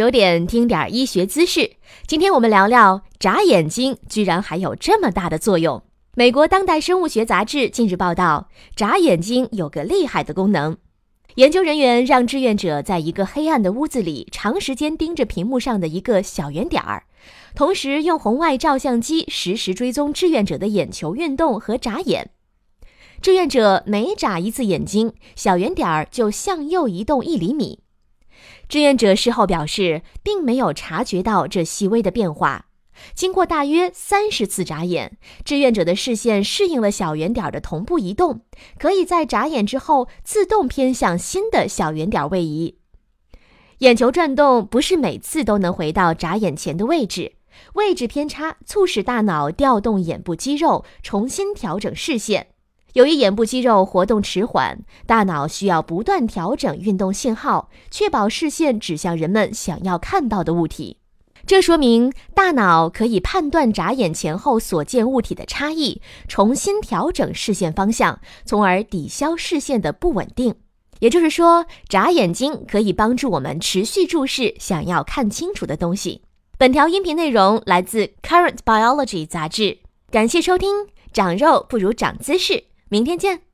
有点听点医学知识。今天我们聊聊眨眼睛居然还有这么大的作用。美国当代生物学杂志近日报道，眨眼睛有个厉害的功能。研究人员让志愿者在一个黑暗的屋子里长时间盯着屏幕上的一个小圆点儿，同时用红外照相机实时追踪志愿者的眼球运动和眨眼。志愿者每眨一次眼睛，小圆点儿就向右移动一厘米。志愿者事后表示，并没有察觉到这细微的变化。经过大约三十次眨眼，志愿者的视线适应了小圆点的同步移动，可以在眨眼之后自动偏向新的小圆点位移。眼球转动不是每次都能回到眨眼前的位置，位置偏差促使大脑调动眼部肌肉重新调整视线。由于眼部肌肉活动迟缓，大脑需要不断调整运动信号，确保视线指向人们想要看到的物体。这说明大脑可以判断眨眼前后所见物体的差异，重新调整视线方向，从而抵消视线的不稳定。也就是说，眨眼睛可以帮助我们持续注视想要看清楚的东西。本条音频内容来自《Current Biology》杂志。感谢收听，长肉不如长姿势。明天见。